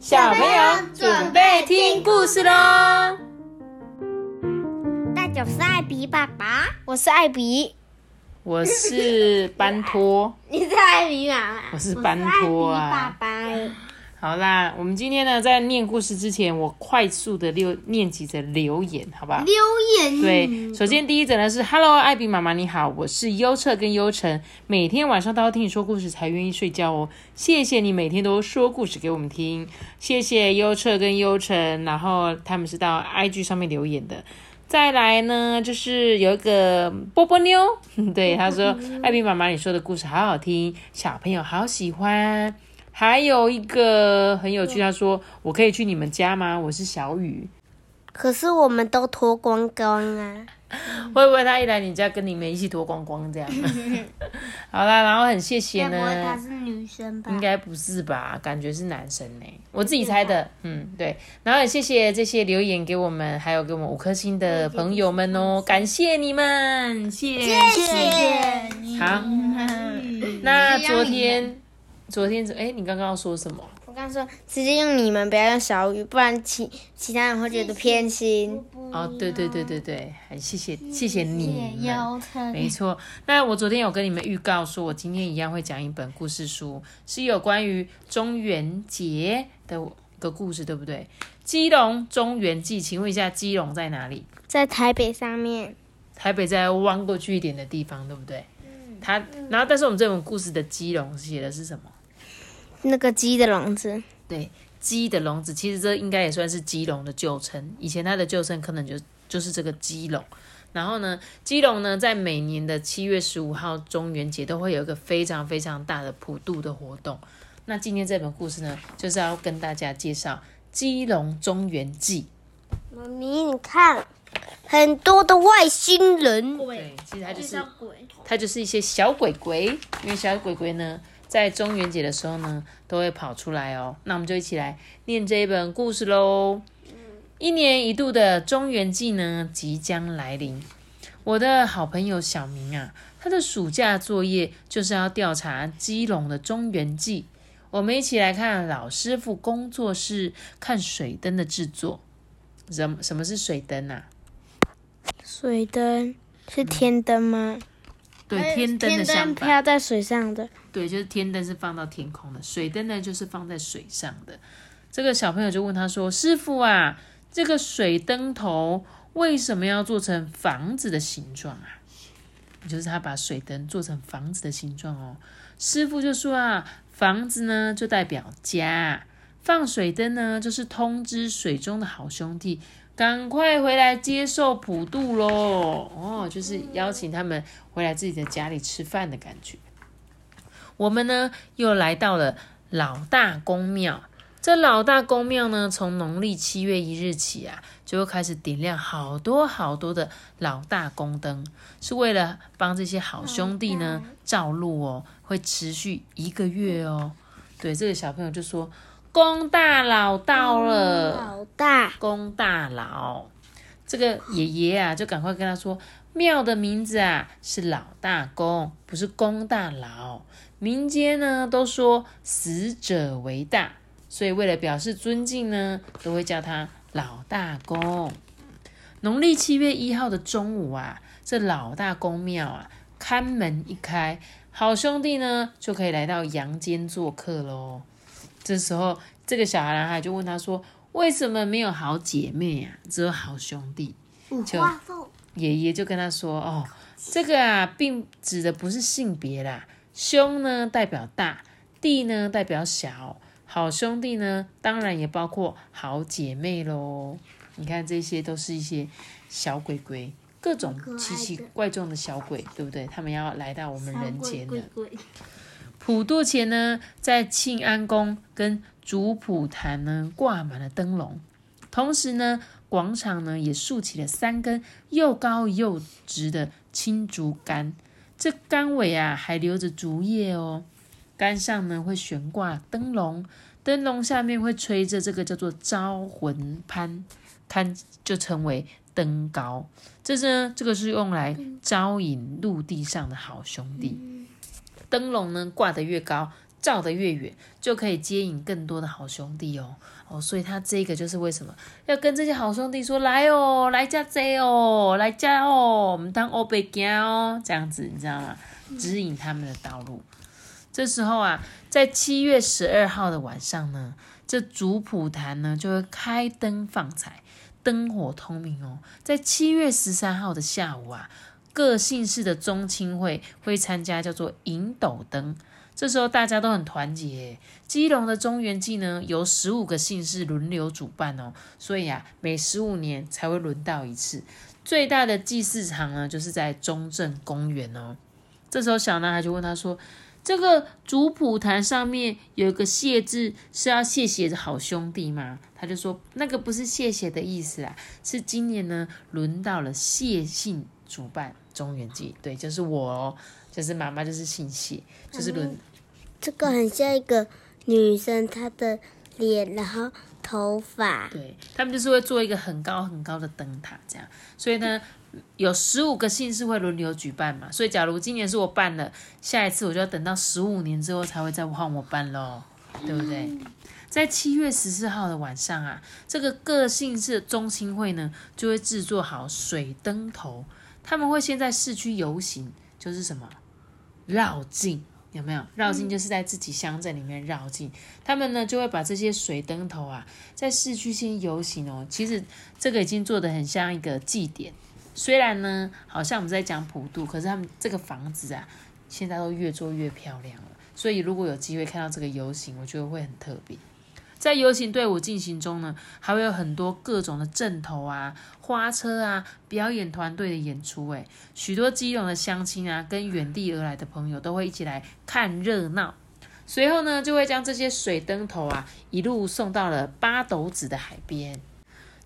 小朋友准备听故事喽！大家是艾比爸爸，我是艾比，我是班托，你是艾比妈妈，我是班托啊。爸爸。好啦，我们今天呢，在念故事之前，我快速的留念几则留言，好不好？留言对，首先第一则呢是 Hello，艾比妈妈你好，我是优澈跟优晨，每天晚上都要听你说故事才愿意睡觉哦，谢谢你每天都说故事给我们听，谢谢优澈跟优晨，然后他们是到 IG 上面留言的。再来呢，就是有一个波波妞，对他说：“ 艾比妈妈，你说的故事好好听，小朋友好喜欢。”还有一个很有趣，他说：“我可以去你们家吗？”我是小雨。可是我们都脱光光啊！会不会他一来你家跟你们一起脱光光这样？好啦，然后很谢谢呢。应该不是吧？感觉是男生呢，我自己猜的。嗯，对。然后很谢谢这些留言给我们，还有给我们五颗星的朋友们哦，感谢你们，谢谢。好，那昨天，昨天怎哎，你刚刚要说什么？我刚说直接用你们，不要用小雨，不然其其他人会觉得偏心。哦，对对对对对，很谢谢谢谢你们，腰疼没错。那我昨天有跟你们预告说，我今天一样会讲一本故事书，是有关于中元节的一个故事，对不对？基隆中元祭，请问一下，基隆在哪里？在台北上面，台北在弯过去一点的地方，对不对？它，然后但是我们这本故事的基隆写的是什么？那个鸡的笼子。对，鸡的笼子，其实这应该也算是基隆的旧称。以前它的旧称可能就就是这个基隆。然后呢，基隆呢，在每年的七月十五号中元节都会有一个非常非常大的普渡的活动。那今天这本故事呢，就是要跟大家介绍基隆中元祭。妈咪，你看，很多的外星人。对，其实它就是鬼。它就是一些小鬼鬼，因为小鬼鬼呢，在中元节的时候呢，都会跑出来哦。那我们就一起来念这一本故事喽。一年一度的中元祭呢，即将来临。我的好朋友小明啊，他的暑假作业就是要调查基隆的中元祭。我们一起来看老师傅工作室看水灯的制作。什么什么是水灯啊？水灯是天灯吗？对，天灯的相反。飘在水上的。对，就是天灯是放到天空的，水灯呢就是放在水上的。这个小朋友就问他说：“师傅啊，这个水灯头为什么要做成房子的形状啊？”就是他把水灯做成房子的形状哦。师傅就说啊，房子呢就代表家，放水灯呢就是通知水中的好兄弟。赶快回来接受普渡喽！哦，就是邀请他们回来自己的家里吃饭的感觉。我们呢又来到了老大公庙。这老大公庙呢，从农历七月一日起啊，就会开始点亮好多好多的老大公灯，是为了帮这些好兄弟呢照路哦，会持续一个月哦。对，这个小朋友就说。公大佬到了，老大公大佬，这个爷爷啊，就赶快跟他说，庙的名字啊是老大公，不是公大佬。民间呢都说死者为大，所以为了表示尊敬呢，都会叫他老大公。农历七月一号的中午啊，这老大公庙啊，看门一开，好兄弟呢就可以来到阳间做客喽。这时候，这个小孩男孩就问他说：“为什么没有好姐妹呀？只有好兄弟？”就爷爷就跟他说：“哦，这个啊，并指的不是性别啦。兄呢代表大，弟呢代表小，好兄弟呢当然也包括好姐妹喽。你看，这些都是一些小鬼鬼，各种奇奇怪状的小鬼，对不对？他们要来到我们人间了。”普渡前呢，在庆安宫跟主普坛呢挂满了灯笼，同时呢，广场呢也竖起了三根又高又直的青竹竿，这竿尾啊还留着竹叶哦。竿上呢会悬挂灯笼，灯笼下面会吹着这个叫做招魂幡，看就称为灯高。这呢，这个是用来招引陆地上的好兄弟。灯笼呢挂得越高，照得越远，就可以接引更多的好兄弟哦。哦，所以他这个就是为什么要跟这些好兄弟说来哦，来家贼哦，来家哦，我们当欧贝家哦，这样子你知道吗？指引他们的道路。这时候啊，在七月十二号的晚上呢，这竹浦潭呢就会开灯放彩，灯火通明哦。在七月十三号的下午啊，各姓氏的宗亲会会参加叫做银斗灯，这时候大家都很团结。基隆的中原祭呢，由十五个姓氏轮流主办哦，所以啊，每十五年才会轮到一次。最大的祭祀场呢，就是在中正公园哦。这时候小男孩就问他说。这个族谱坛上面有一个谢字，是要谢谢好兄弟吗？他就说那个不是谢谢的意思啊，是今年呢轮到了谢姓主办中原祭，对，就是我哦，就是妈妈，就是信息，就是轮。这个很像一个女生，她的脸，然后头发。对他们就是会做一个很高很高的灯塔，这样，所以呢。有十五个姓氏会轮流举办嘛，所以假如今年是我办了，下一次我就要等到十五年之后才会再换我办喽，对不对？在七月十四号的晚上啊，这个各姓氏中心会呢就会制作好水灯头，他们会先在市区游行，就是什么绕境，有没有？绕境就是在自己乡镇里面绕境，他们呢就会把这些水灯头啊在市区先游行哦。其实这个已经做的很像一个祭典。虽然呢，好像我们在讲普渡，可是他们这个房子啊，现在都越做越漂亮了。所以如果有机会看到这个游行，我觉得会很特别。在游行队伍进行中呢，还会有很多各种的阵头啊、花车啊、表演团队的演出。诶，许多基隆的乡亲啊，跟远地而来的朋友都会一起来看热闹。随后呢，就会将这些水灯头啊，一路送到了八斗子的海边。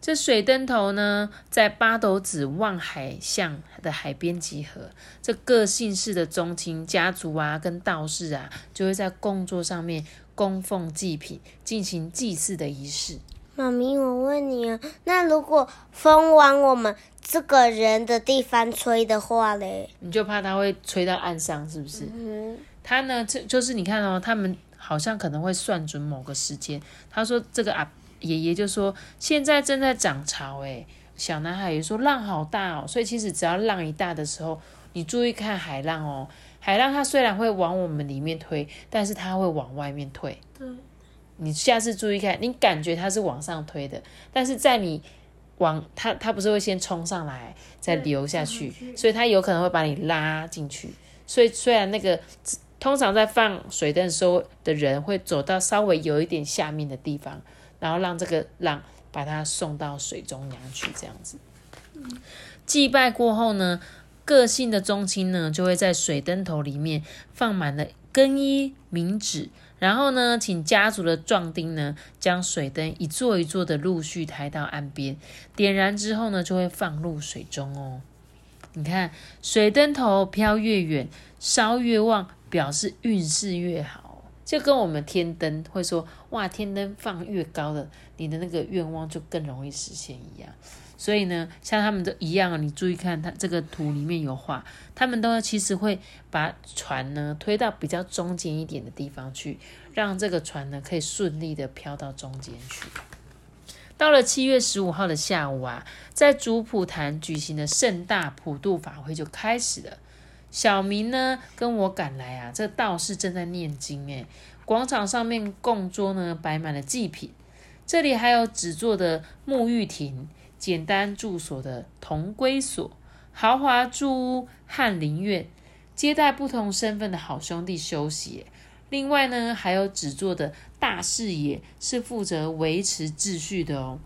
这水灯头呢，在八斗子望海巷的海边集合。这各姓氏的宗亲家族啊，跟道士啊，就会在供桌上面供奉祭品，进行祭祀的仪式。妈咪，我问你啊，那如果风往我们这个人的地方吹的话嘞，你就怕它会吹到岸上，是不是？嗯。他呢，这就是你看哦，他们好像可能会算准某个时间。他说这个啊。爷爷就说：“现在正在涨潮，诶，小男孩也说浪好大哦，所以其实只要浪一大的时候，你注意看海浪哦。海浪它虽然会往我们里面推，但是它会往外面退。对，你下次注意看，你感觉它是往上推的，但是在你往它，它不是会先冲上来再流下去，所以它有可能会把你拉进去。所以虽然那个通常在放水灯时候的人会走到稍微有一点下面的地方。”然后让这个浪把它送到水中央去，这样子。祭拜过后呢，个性的宗亲呢就会在水灯头里面放满了更衣冥纸，然后呢，请家族的壮丁呢将水灯一座一座的陆续抬到岸边，点燃之后呢，就会放入水中哦。你看，水灯头飘越远，烧越旺，表示运势越好。就跟我们天灯会说，哇，天灯放越高的，你的那个愿望就更容易实现一样。所以呢，像他们都一样，你注意看，它这个图里面有画，他们都其实会把船呢推到比较中间一点的地方去，让这个船呢可以顺利的飘到中间去。到了七月十五号的下午啊，在主普坛举行的盛大普渡法会就开始了。小明呢，跟我赶来啊，这道士正在念经诶。广场上面供桌呢，摆满了祭品，这里还有纸做的沐浴亭、简单住所的同归所、豪华住屋翰林院，接待不同身份的好兄弟休息。另外呢，还有纸做的大视野，是负责维持秩序的哦。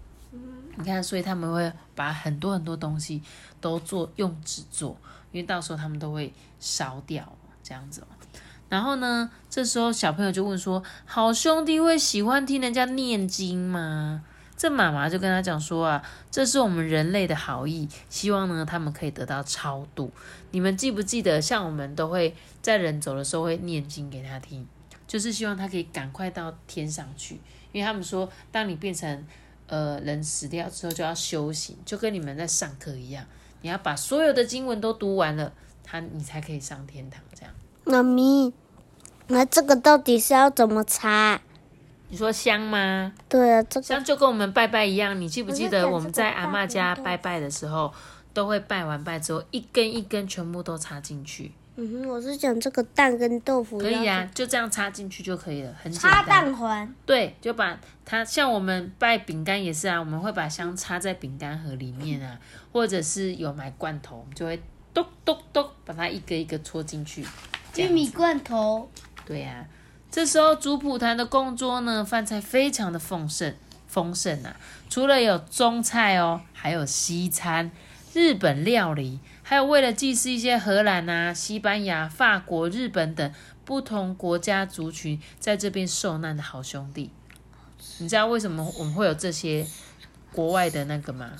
你看，所以他们会把很多很多东西都做用纸做。因为到时候他们都会烧掉这样子然后呢，这时候小朋友就问说：“好兄弟会喜欢听人家念经吗？”这妈妈就跟他讲说：“啊，这是我们人类的好意，希望呢他们可以得到超度。你们记不记得，像我们都会在人走的时候会念经给他听，就是希望他可以赶快到天上去。因为他们说，当你变成呃人死掉之后，就要修行，就跟你们在上课一样。”你要把所有的经文都读完了，他你才可以上天堂。这样，妈咪，那这个到底是要怎么查？你说香吗？对啊，这个香就跟我们拜拜一样，你记不记得我们在阿嬷家拜拜的时候，都会拜完拜之后一根一根全部都插进去？嗯哼，我是讲这个蛋跟豆腐可以要啊，就这样插进去就可以了，很简插单。蛋环。对，就把它像我们拜饼干也是啊，我们会把香插在饼干盒里面啊，或者是有买罐头，我们就会咚咚咚把它一个一个戳进去。玉米罐头，对呀、这时候主普坛的供桌呢，饭菜非常的丰盛丰盛啊，除了有中菜哦，还有西餐、日本料理，还有为了祭祀一些荷兰啊、西班牙、法国、日本等不同国家族群在这边受难的好兄弟。你知道为什么我们会有这些国外的那个吗？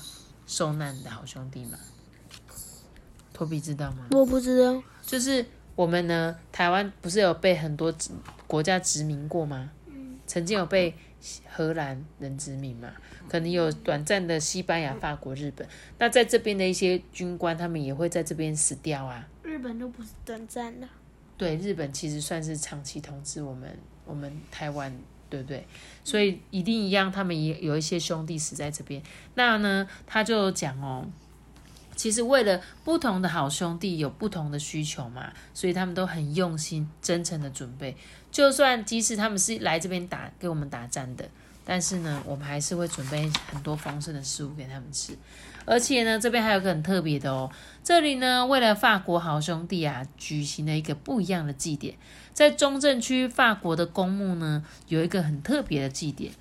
受难的好兄弟吗？托比知道吗？我不知道。就是我们呢，台湾不是有被很多殖国家殖民过吗？曾经有被荷兰人殖民嘛，可能有短暂的西班牙、法国、日本。那在这边的一些军官，他们也会在这边死掉啊。日本都不是短暂的。对，日本其实算是长期统治我们我们台湾，对不对？所以一定一样，他们也有一些兄弟死在这边。那呢，他就讲哦，其实为了不同的好兄弟有不同的需求嘛，所以他们都很用心、真诚的准备。就算即使他们是来这边打给我们打战的，但是呢，我们还是会准备很多丰盛的食物给他们吃。而且呢，这边还有个很特别的哦，这里呢，为了法国好兄弟啊，举行了一个不一样的祭典。在中正区法国的公墓呢，有一个很特别的祭典，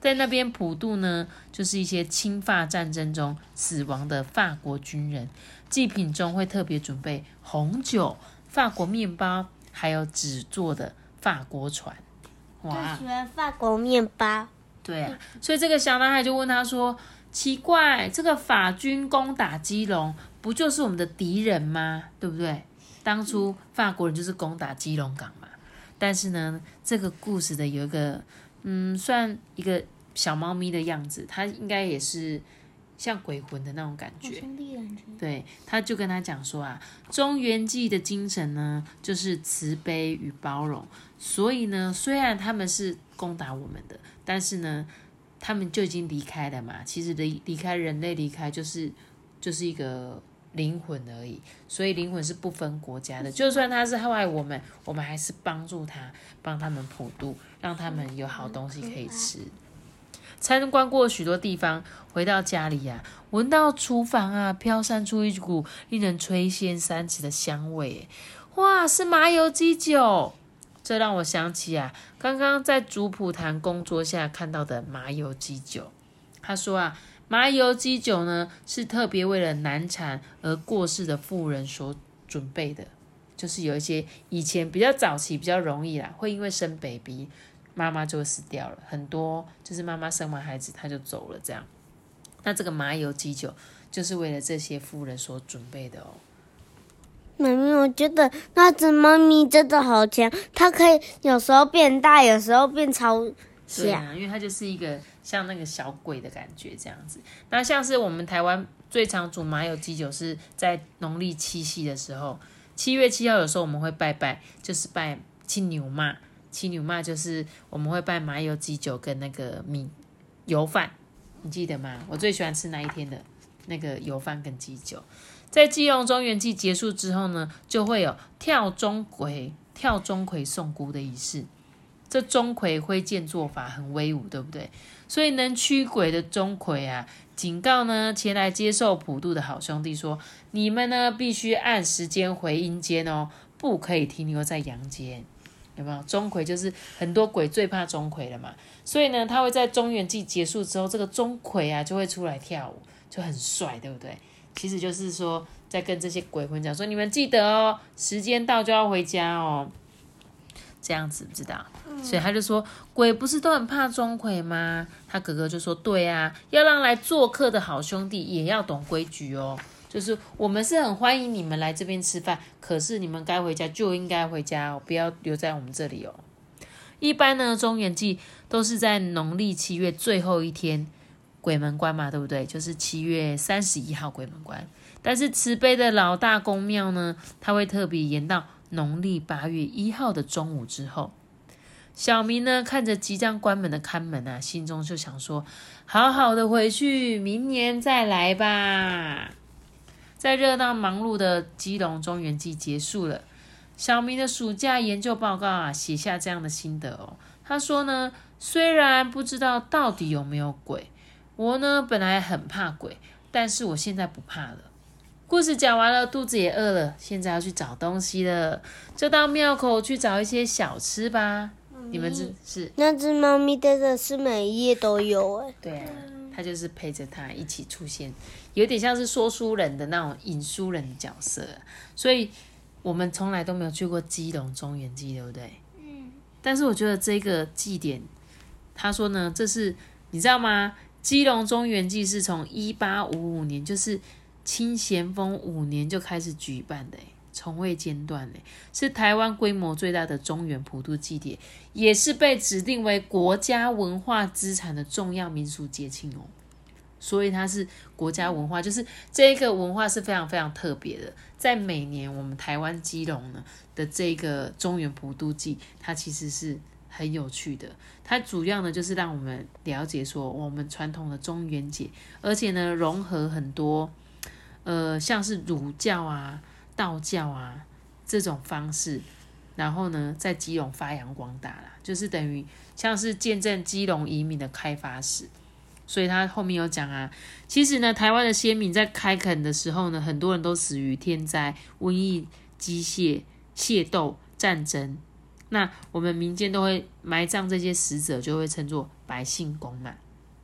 在那边普渡呢，就是一些侵法战争中死亡的法国军人，祭品中会特别准备红酒、法国面包，还有纸做的法国船。哇！喜欢法国面包。对啊，所以这个小男孩就问他说：“奇怪，这个法军攻打基隆，不就是我们的敌人吗？对不对？当初法国人就是攻打基隆港嘛。但是呢，这个故事的有一个，嗯，算一个小猫咪的样子，它应该也是像鬼魂的那种感觉。对，他就跟他讲说啊，中原记的精神呢，就是慈悲与包容。所以呢，虽然他们是攻打我们的，但是呢，他们就已经离开了嘛。其实离离开人类离开就是就是一个灵魂而已，所以灵魂是不分国家的。就算他是害我们，我们还是帮助他，帮他们普渡，让他们有好东西可以吃。参观过许多地方，回到家里呀、闻到厨房啊飘散出一股令人垂涎三尺的香味，哇，是麻油鸡酒！这让我想起啊，刚刚在主普坛公桌下看到的麻油鸡酒。他说啊，麻油鸡酒呢是特别为了难产而过世的妇人所准备的，就是有一些以前比较早期比较容易啦，会因为生 baby 妈妈就会死掉了，很多就是妈妈生完孩子她就走了这样。那这个麻油鸡酒就是为了这些妇人所准备的哦。妈咪，我觉得那只猫咪真的好强，它可以有时候变大，有时候变超小。对啊，因为它就是一个像那个小鬼的感觉这样子。那像是我们台湾最常煮麻油鸡酒是在农历七夕的时候，七月七号有时候我们会拜拜，就是拜青牛妈。七牛妈就是我们会拜麻油鸡酒跟那个米油饭，你记得吗？我最喜欢吃那一天的那个油饭跟鸡酒。在基隆中元祭结束之后呢，就会有跳钟馗、跳钟馗送姑的仪式。这钟馗挥剑做法很威武，对不对？所以能驱鬼的钟馗啊，警告呢前来接受普渡的好兄弟说：你们呢必须按时间回阴间哦，不可以停留在阳间。有没有？钟馗就是很多鬼最怕钟馗了嘛，所以呢，他会在中元祭结束之后，这个钟馗啊就会出来跳舞，就很帅，对不对？其实就是说，在跟这些鬼魂讲说，你们记得哦，时间到就要回家哦，这样子知道？所以他就说，鬼不是都很怕钟馗吗？他哥哥就说，对啊，要让来做客的好兄弟也要懂规矩哦。就是我们是很欢迎你们来这边吃饭，可是你们该回家就应该回家哦，不要留在我们这里哦。一般呢，中元祭都是在农历七月最后一天鬼门关嘛，对不对？就是七月三十一号鬼门关。但是慈悲的老大公庙呢，它会特别延到农历八月一号的中午之后。小明呢，看着即将关门的看门啊，心中就想说：好好的回去，明年再来吧。在热闹忙碌的基隆中原季结束了，小明的暑假研究报告啊，写下这样的心得哦。他说呢，虽然不知道到底有没有鬼，我呢本来很怕鬼，但是我现在不怕了。故事讲完了，肚子也饿了，现在要去找东西了，就到庙口去找一些小吃吧。你们是是那只猫咪真的是每一页都有哎。对啊，它就是陪着他一起出现，有点像是说书人的那种引书人的角色。所以我们从来都没有去过基隆中原祭，对不对？嗯。但是我觉得这个祭典，他说呢，这是你知道吗？基隆中原祭是从一八五五年，就是清咸丰五年就开始举办的。从未间断嘞，是台湾规模最大的中原普渡祭典，也是被指定为国家文化资产的重要民俗节庆哦。所以它是国家文化，就是这个文化是非常非常特别的。在每年我们台湾基隆呢的这个中原普渡祭，它其实是很有趣的。它主要呢就是让我们了解说我们传统的中元节，而且呢融合很多呃像是儒教啊。道教啊，这种方式，然后呢，在基隆发扬光大啦，就是等于像是见证基隆移民的开发史。所以他后面有讲啊，其实呢，台湾的先民在开垦的时候呢，很多人都死于天灾、瘟疫、机械、械斗、战争。那我们民间都会埋葬这些死者，就会称作百姓公嘛。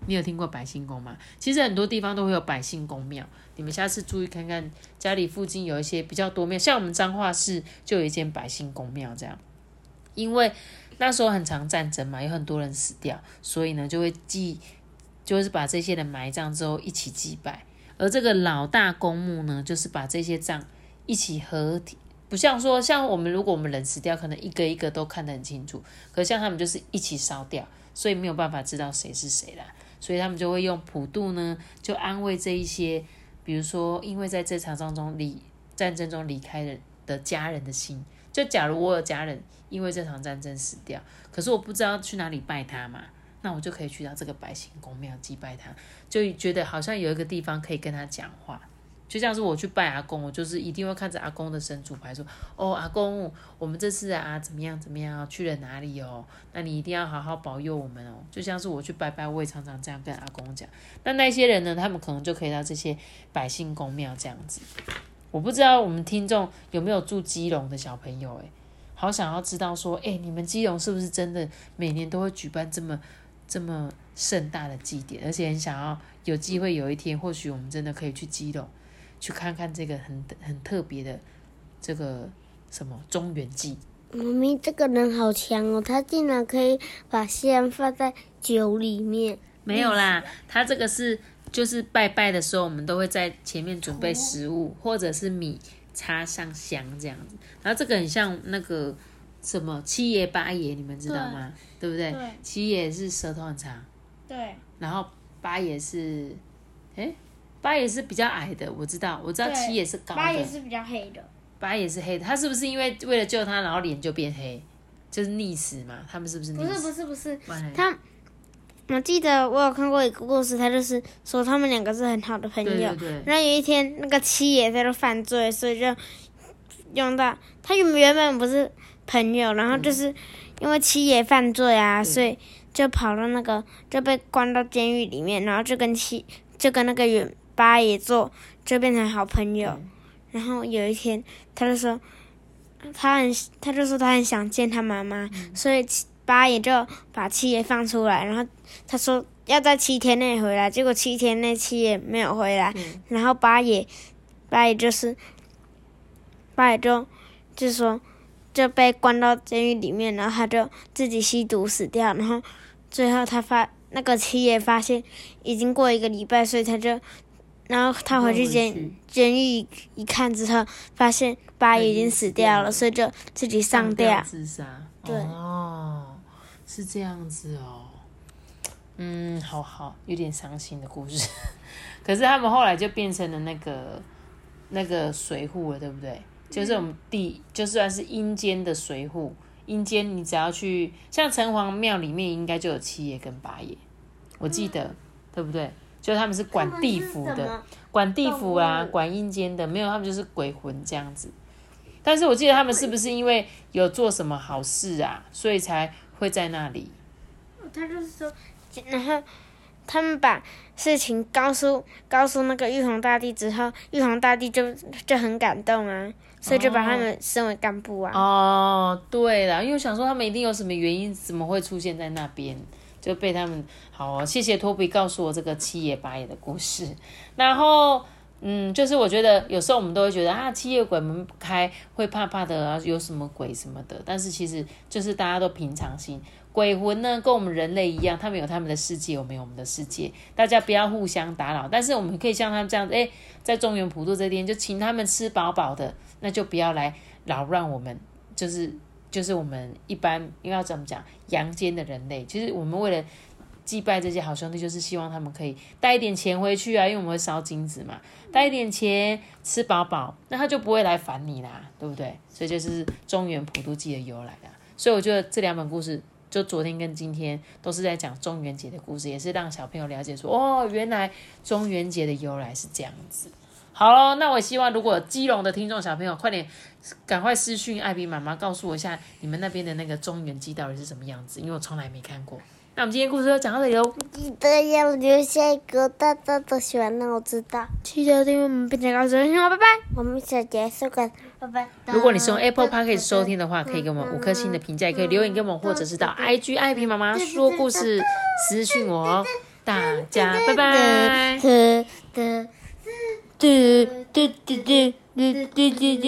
你有听过百姓宫吗？其实很多地方都会有百姓宫庙，你们下次注意看看家里附近有一些比较多庙，像我们彰化市就有一间百姓宫庙这样。因为那时候很长战争嘛，有很多人死掉，所以呢就会祭，就是把这些人埋葬之后一起祭拜。而这个老大公墓呢，就是把这些葬一起合体，不像说像我们如果我们人死掉，可能一个一个都看得很清楚，可像他们就是一起烧掉，所以没有办法知道谁是谁啦。所以他们就会用普渡呢，就安慰这一些，比如说因为在这场当中离战争中离开的的家人的心。就假如我有家人因为这场战争死掉，可是我不知道去哪里拜他嘛，那我就可以去到这个百姓宫庙祭拜他，就觉得好像有一个地方可以跟他讲话。就像是我去拜阿公，我就是一定会看着阿公的神主牌，说：“哦，阿公，我们这次啊怎么样怎么样，去了哪里哦？那你一定要好好保佑我们哦。”就像是我去拜拜，我也常常这样跟阿公讲。那那些人呢，他们可能就可以到这些百姓公庙这样子。我不知道我们听众有没有住基隆的小朋友，诶，好想要知道说，诶，你们基隆是不是真的每年都会举办这么这么盛大的祭典？而且很想要有机会有一天，或许我们真的可以去基隆。去看看这个很很特别的这个什么中原记。妈咪，这个人好强哦，他竟然可以把香放在酒里面。没有啦，他这个是就是拜拜的时候，我们都会在前面准备食物或者是米插上香这样子。然后这个很像那个什么七爷八爷，你们知道吗？对不对？七爷是舌头很长。对。然后八爷是，哎。八也是比较矮的，我知道，我知道七也是高的。八也是比较黑的。八也是黑的，他是不是因为为了救他，然后脸就变黑，就是溺死嘛？他们是不是溺死？不是不是不是，他，我记得我有看过一个故事，他就是说他们两个是很好的朋友。对对。然后有一天，那个七爷在那犯罪，所以就用到他原原本不是朋友，然后就是因为七爷犯罪啊，所以就跑到那个就被关到监狱里面，然后就跟七就跟那个原。八爷做就变成好朋友，然后有一天他就说，他很他就说他很想见他妈妈，所以八爷就把七爷放出来，然后他说要在七天内回来，结果七天内七爷没有回来，然后八爷八爷就是八爷就就说就被关到监狱里面，然后他就自己吸毒死掉，然后最后他发那个七爷发现已经过一个礼拜，所以他就。然后他回去监监狱一看之后，发现八爷已经死掉了，所以就自己上吊自杀。对哦，是这样子哦。嗯，好好，有点伤心的故事。可是他们后来就变成了那个那个水户了，对不对？就是我们地就算是阴间的水户，阴间你只要去像城隍庙里面应该就有七爷跟八爷，我记得、对不对？就他们是管地府的管地府啊，管阴间的，没有他们就是鬼魂这样子。但是我记得他们是不是因为有做什么好事啊，所以才会在那里？他就是说，然后他们把事情告诉告诉那个玉皇大帝之后，玉皇大帝就就很感动啊，所以就把他们升为干部啊。哦，对了，因为我想说他们一定有什么原因，怎么会出现在那边？就被他们好、哦，谢谢托比告诉我这个七爷八爷的故事。然后，嗯，就是我觉得有时候我们都会觉得啊，七夜鬼门不开，会怕怕的啊，有什么鬼什么的。但是其实就是大家都平常心。鬼魂呢，跟我们人类一样，他们有他们的世界，我们有我们的世界，大家不要互相打扰。但是我们可以像他们这样，哎，在中原普渡这天，就请他们吃饱饱的，那就不要来扰乱我们，就是就是我们一般应该要怎么讲，阳间的人类，其实我们为了祭拜这些好兄弟，就是希望他们可以带一点钱回去啊，因为我们会烧金子嘛，带一点钱吃饱饱，那他就不会来烦你啦，对不对？所以就是中原普渡祭的由来啦。所以我觉得这两本故事，就昨天跟今天都是在讲中元节的故事，也是让小朋友了解说，哦，原来中元节的由来是这样子。好喽，那我希望如果有基隆的听众小朋友，快点赶快私讯艾比妈妈，告诉我一下你们那边的那个中原鸡到底是什么样子，因为我从来没看过。那我们今天故事就讲到这里喽。记得要留下一个大大的喜欢让我知道。记得订阅我们并且告诉我，拜拜。我们下节收看，拜拜。如果你是用 Apple Podcast 收听的话，可以给我们五颗星的评价，也可以留言给我们，或者是到 IG 艾比妈妈说故事私讯我哦。大家拜拜。嘟嘟嘟嘟嘟嘟嘟嘟。